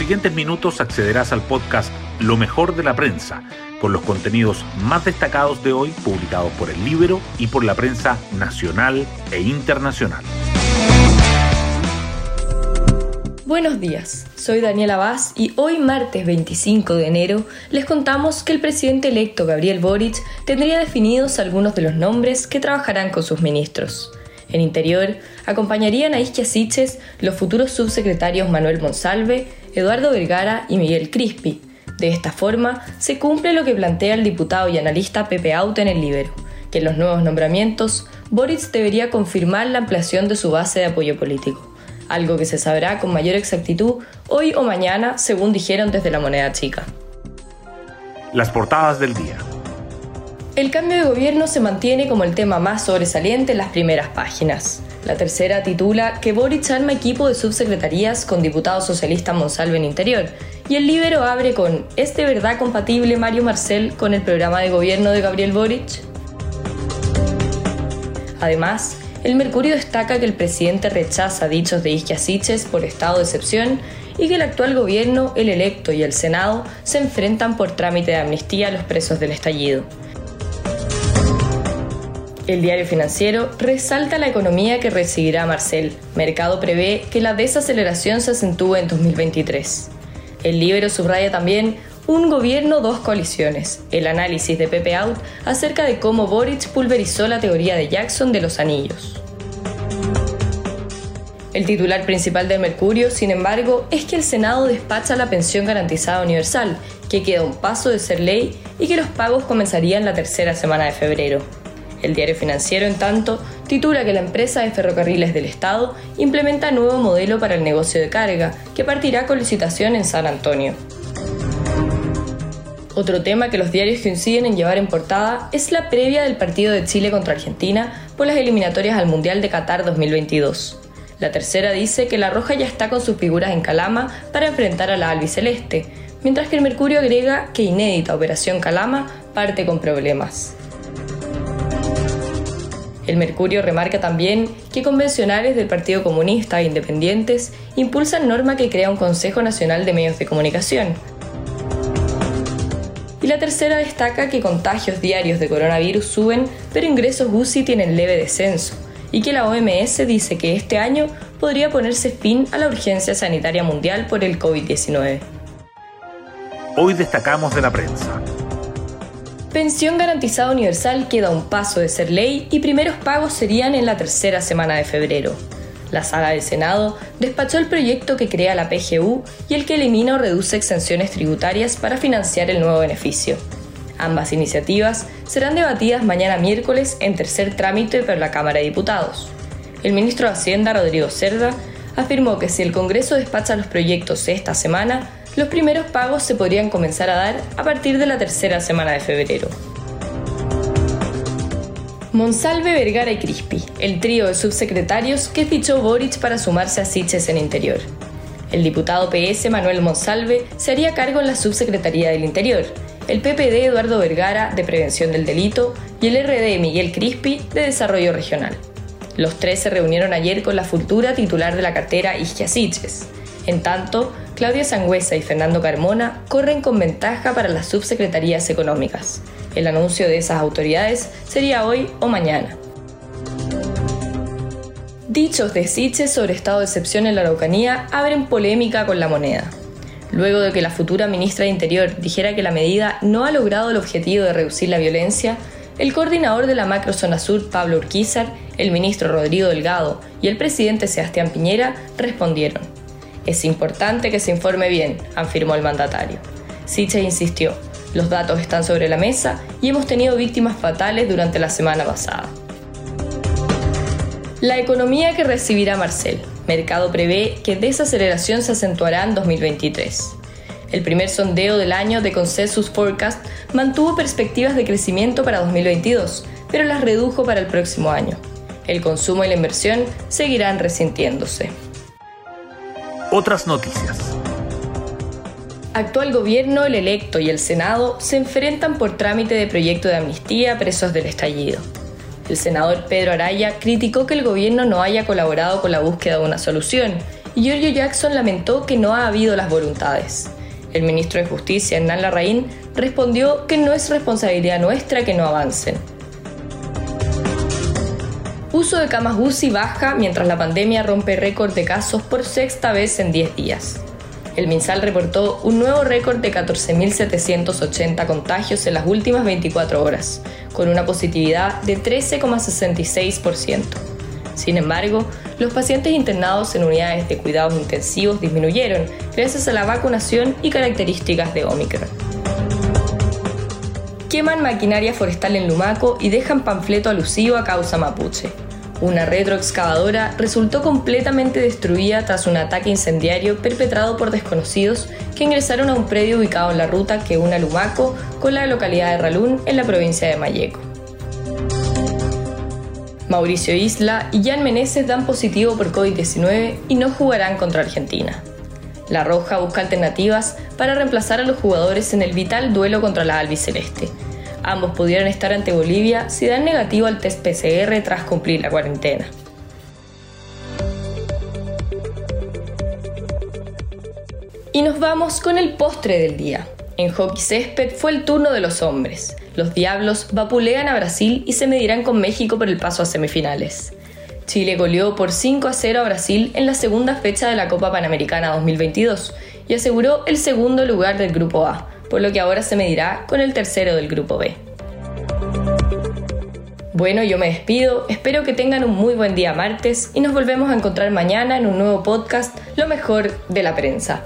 siguientes minutos accederás al podcast Lo mejor de la prensa, con los contenidos más destacados de hoy publicados por el libro y por la prensa nacional e internacional. Buenos días, soy Daniela Vaz y hoy martes 25 de enero les contamos que el presidente electo Gabriel Boric tendría definidos algunos de los nombres que trabajarán con sus ministros. En Interior acompañarían a Isquia Siches los futuros subsecretarios Manuel Monsalve, Eduardo Vergara y Miguel Crispi. De esta forma se cumple lo que plantea el diputado y analista Pepe Auto en el Libero, que en los nuevos nombramientos Boric debería confirmar la ampliación de su base de apoyo político algo que se sabrá con mayor exactitud hoy o mañana, según dijeron desde la moneda chica. Las portadas del día. El cambio de gobierno se mantiene como el tema más sobresaliente en las primeras páginas. La tercera titula que Boric arma equipo de subsecretarías con diputado socialista Monsalve en Interior, y el Libero abre con ¿Es de verdad compatible Mario Marcel con el programa de gobierno de Gabriel Boric? Además, el Mercurio destaca que el presidente rechaza dichos de Isquia por estado de excepción y que el actual gobierno, el electo y el Senado se enfrentan por trámite de amnistía a los presos del estallido. El diario financiero resalta la economía que recibirá Marcel. Mercado prevé que la desaceleración se acentúe en 2023. El libro subraya también un gobierno, dos coaliciones. El análisis de Pepe Out acerca de cómo Boric pulverizó la teoría de Jackson de los anillos. El titular principal del Mercurio, sin embargo, es que el Senado despacha la pensión garantizada universal, que queda un paso de ser ley y que los pagos comenzarían la tercera semana de febrero. El diario financiero, en tanto, titula que la empresa de ferrocarriles del Estado implementa nuevo modelo para el negocio de carga, que partirá con licitación en San Antonio. Otro tema que los diarios coinciden en llevar en portada es la previa del partido de Chile contra Argentina por las eliminatorias al Mundial de Qatar 2022. La tercera dice que la Roja ya está con sus figuras en Calama para enfrentar a la albiceleste, mientras que el Mercurio agrega que inédita Operación Calama parte con problemas. El Mercurio remarca también que convencionales del Partido Comunista e independientes impulsan norma que crea un Consejo Nacional de Medios de Comunicación, y la tercera destaca que contagios diarios de coronavirus suben, pero ingresos UCI tienen leve descenso, y que la OMS dice que este año podría ponerse fin a la urgencia sanitaria mundial por el COVID-19. Hoy destacamos de la prensa. Pensión garantizada universal queda un paso de ser ley y primeros pagos serían en la tercera semana de febrero. La sala del Senado despachó el proyecto que crea la PGU y el que elimina o reduce exenciones tributarias para financiar el nuevo beneficio. Ambas iniciativas serán debatidas mañana miércoles en tercer trámite por la Cámara de Diputados. El ministro de Hacienda, Rodrigo Cerda, afirmó que si el Congreso despacha los proyectos esta semana, los primeros pagos se podrían comenzar a dar a partir de la tercera semana de febrero. Monsalve, Vergara y Crispi, el trío de subsecretarios que fichó Boric para sumarse a Siches en Interior. El diputado PS Manuel Monsalve se haría cargo en la subsecretaría del Interior, el PPD Eduardo Vergara de Prevención del Delito y el RD Miguel Crispi de Desarrollo Regional. Los tres se reunieron ayer con la futura titular de la cartera Isquia Siches. En tanto, Claudia Sangüesa y Fernando Carmona corren con ventaja para las subsecretarías económicas. El anuncio de esas autoridades sería hoy o mañana. Dichos de Siches sobre estado de excepción en la Araucanía abren polémica con la moneda. Luego de que la futura ministra de Interior dijera que la medida no ha logrado el objetivo de reducir la violencia, el coordinador de la macrozona sur, Pablo Urquizar, el ministro Rodrigo Delgado y el presidente Sebastián Piñera respondieron. Es importante que se informe bien, afirmó el mandatario. Siches insistió, los datos están sobre la mesa y hemos tenido víctimas fatales durante la semana pasada. La economía que recibirá Marcel. Mercado prevé que desaceleración se acentuará en 2023. El primer sondeo del año de Consensus Forecast mantuvo perspectivas de crecimiento para 2022, pero las redujo para el próximo año. El consumo y la inversión seguirán resintiéndose. Otras noticias. Actual gobierno, el electo y el Senado se enfrentan por trámite de proyecto de amnistía a presos del estallido. El senador Pedro Araya criticó que el gobierno no haya colaborado con la búsqueda de una solución y Giorgio Jackson lamentó que no ha habido las voluntades. El ministro de Justicia, Hernán Larraín, respondió que no es responsabilidad nuestra que no avancen. Uso de camas UCI baja mientras la pandemia rompe récord de casos por sexta vez en 10 días. El MinSal reportó un nuevo récord de 14.780 contagios en las últimas 24 horas, con una positividad de 13,66%. Sin embargo, los pacientes internados en unidades de cuidados intensivos disminuyeron gracias a la vacunación y características de Omicron. Queman maquinaria forestal en Lumaco y dejan panfleto alusivo a causa mapuche. Una retroexcavadora resultó completamente destruida tras un ataque incendiario perpetrado por desconocidos que ingresaron a un predio ubicado en la ruta que une a Lumaco con la localidad de Ralún en la provincia de Mayeco. Mauricio Isla y Jan Meneses dan positivo por COVID-19 y no jugarán contra Argentina. La Roja busca alternativas para reemplazar a los jugadores en el vital duelo contra la albiceleste. Ambos pudieran estar ante Bolivia si dan negativo al test PCR tras cumplir la cuarentena. Y nos vamos con el postre del día. En hockey césped fue el turno de los hombres. Los Diablos vapulean a Brasil y se medirán con México por el paso a semifinales. Chile goleó por 5 a 0 a Brasil en la segunda fecha de la Copa Panamericana 2022 y aseguró el segundo lugar del Grupo A, por lo que ahora se medirá con el tercero del Grupo B. Bueno, yo me despido, espero que tengan un muy buen día martes y nos volvemos a encontrar mañana en un nuevo podcast, Lo mejor de la prensa.